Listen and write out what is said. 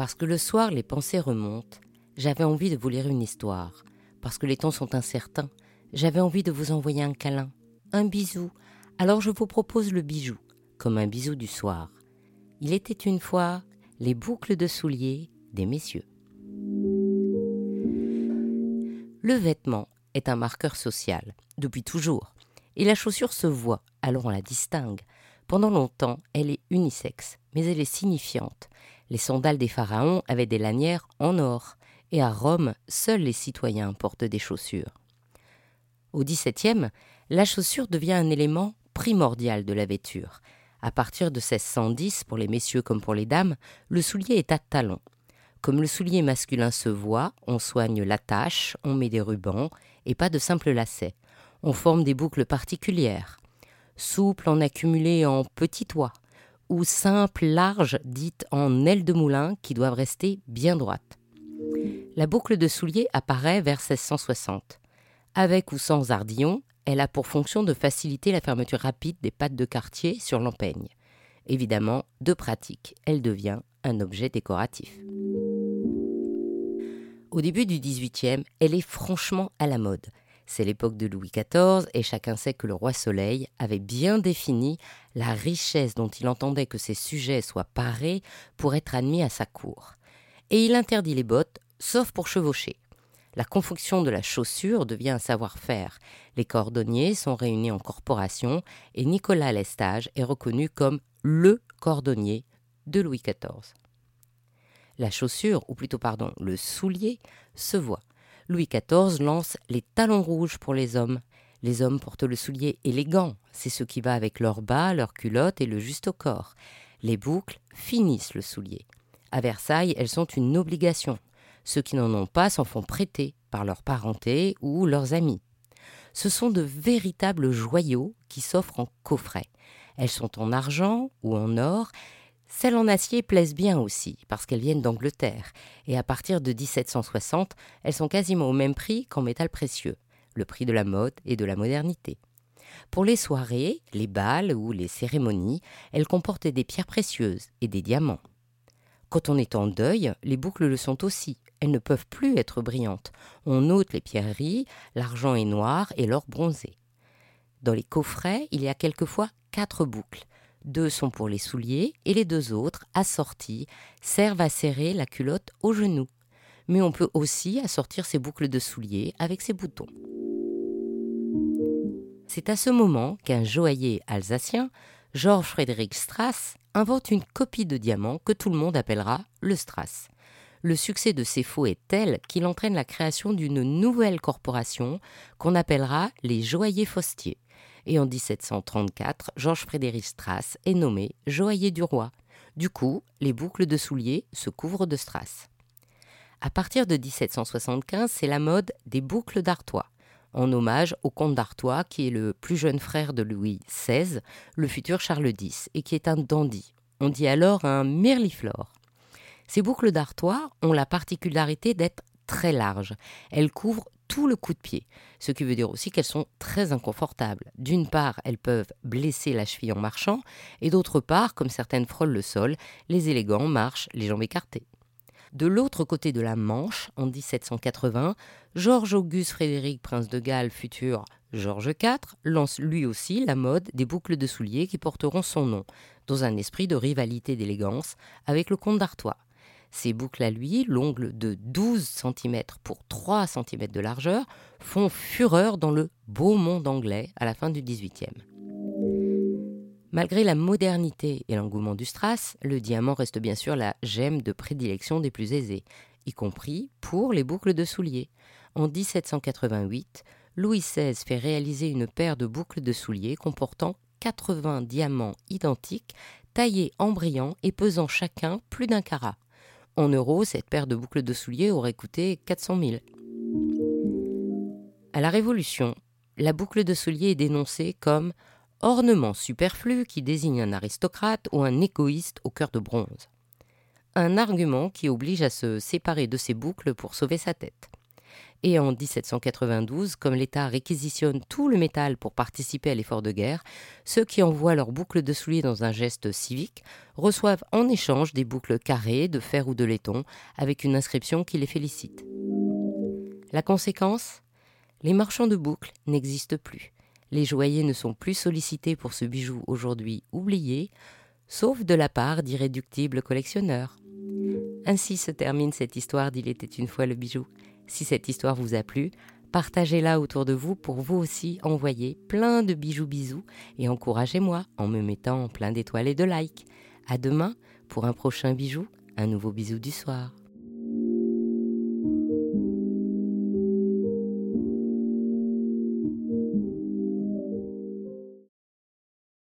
Parce que le soir, les pensées remontent, j'avais envie de vous lire une histoire. Parce que les temps sont incertains, j'avais envie de vous envoyer un câlin, un bisou. Alors je vous propose le bijou, comme un bisou du soir. Il était une fois les boucles de souliers des messieurs. Le vêtement est un marqueur social, depuis toujours. Et la chaussure se voit, alors on la distingue. Pendant longtemps, elle est unisexe, mais elle est signifiante. Les sandales des pharaons avaient des lanières en or, et à Rome, seuls les citoyens portent des chaussures. Au XVIIe, la chaussure devient un élément primordial de la vêture. À partir de 1610, pour les messieurs comme pour les dames, le soulier est à talons. Comme le soulier masculin se voit, on soigne l'attache, on met des rubans et pas de simples lacets. On forme des boucles particulières, souples en accumulé en petits toits, ou simples, larges, dites en ailes de moulin qui doivent rester bien droites. La boucle de soulier apparaît vers 1660. Avec ou sans ardillon, elle a pour fonction de faciliter la fermeture rapide des pattes de quartier sur l'empeigne. Évidemment, de pratique, elle devient un objet décoratif. Au début du XVIIIe, elle est franchement à la mode. C'est l'époque de Louis XIV et chacun sait que le roi Soleil avait bien défini la richesse dont il entendait que ses sujets soient parés pour être admis à sa cour. Et il interdit les bottes, sauf pour chevaucher. La confection de la chaussure devient un savoir-faire. Les cordonniers sont réunis en corporation et Nicolas Lestage est reconnu comme le cordonnier de Louis XIV. La chaussure, ou plutôt pardon, le soulier, se voit. Louis XIV lance les talons rouges pour les hommes. Les hommes portent le soulier élégant, c'est ce qui va avec leurs bas, leurs culottes et le juste au corps. Les boucles finissent le soulier. À Versailles, elles sont une obligation. Ceux qui n'en ont pas s'en font prêter par leur parenté ou leurs amis. Ce sont de véritables joyaux qui s'offrent en coffret. Elles sont en argent ou en or. Celles en acier plaisent bien aussi, parce qu'elles viennent d'Angleterre, et à partir de 1760, elles sont quasiment au même prix qu'en métal précieux, le prix de la mode et de la modernité. Pour les soirées, les bals ou les cérémonies, elles comportent des pierres précieuses et des diamants. Quand on est en deuil, les boucles le sont aussi. Elles ne peuvent plus être brillantes. On note les pierreries, l'argent est noir et l'or bronzé. Dans les coffrets, il y a quelquefois quatre boucles. Deux sont pour les souliers et les deux autres, assorties, servent à serrer la culotte au genou. Mais on peut aussi assortir ces boucles de souliers avec ses boutons. C'est à ce moment qu'un joaillier alsacien, Georges Frédéric Strass, invente une copie de diamant que tout le monde appellera le Strass. Le succès de ces faux est tel qu'il entraîne la création d'une nouvelle corporation qu'on appellera les joailliers Faustiers. Et en 1734, Georges Frédéric Strass est nommé joaillier du roi. Du coup, les boucles de souliers se couvrent de strass. À partir de 1775, c'est la mode des boucles d'Artois en hommage au comte d'Artois, qui est le plus jeune frère de Louis XVI, le futur Charles X, et qui est un dandy. On dit alors un mirliflore. Ces boucles d'Artois ont la particularité d'être très larges. Elles couvrent tout le coup de pied, ce qui veut dire aussi qu'elles sont très inconfortables. D'une part, elles peuvent blesser la cheville en marchant, et d'autre part, comme certaines frôlent le sol, les élégants marchent les jambes écartées. De l'autre côté de la Manche, en 1780, Georges-Auguste Frédéric, prince de Galles, futur Georges IV, lance lui aussi la mode des boucles de souliers qui porteront son nom, dans un esprit de rivalité d'élégance avec le comte d'Artois. Ces boucles à lui, longues de 12 cm pour 3 cm de largeur, font fureur dans le beau monde anglais à la fin du XVIIIe. Malgré la modernité et l'engouement du strass, le diamant reste bien sûr la gemme de prédilection des plus aisés, y compris pour les boucles de souliers. En 1788, Louis XVI fait réaliser une paire de boucles de souliers comportant 80 diamants identiques, taillés en brillant et pesant chacun plus d'un carat. En euros, cette paire de boucles de souliers aurait coûté 400 000. À la Révolution, la boucle de souliers est dénoncée comme ornement superflu qui désigne un aristocrate ou un égoïste au cœur de bronze. Un argument qui oblige à se séparer de ses boucles pour sauver sa tête. Et en 1792, comme l'État réquisitionne tout le métal pour participer à l'effort de guerre, ceux qui envoient leurs boucles de souliers dans un geste civique reçoivent en échange des boucles carrées de fer ou de laiton avec une inscription qui les félicite. La conséquence? Les marchands de boucles n'existent plus. Les joailliers ne sont plus sollicités pour ce bijou aujourd'hui oublié, sauf de la part d'irréductibles collectionneurs. Ainsi se termine cette histoire d'Il était une fois le bijou. Si cette histoire vous a plu, partagez-la autour de vous pour vous aussi envoyer plein de bijoux bisous et encouragez-moi en me mettant plein d'étoiles et de likes. À demain pour un prochain bijou, un nouveau bisou du soir.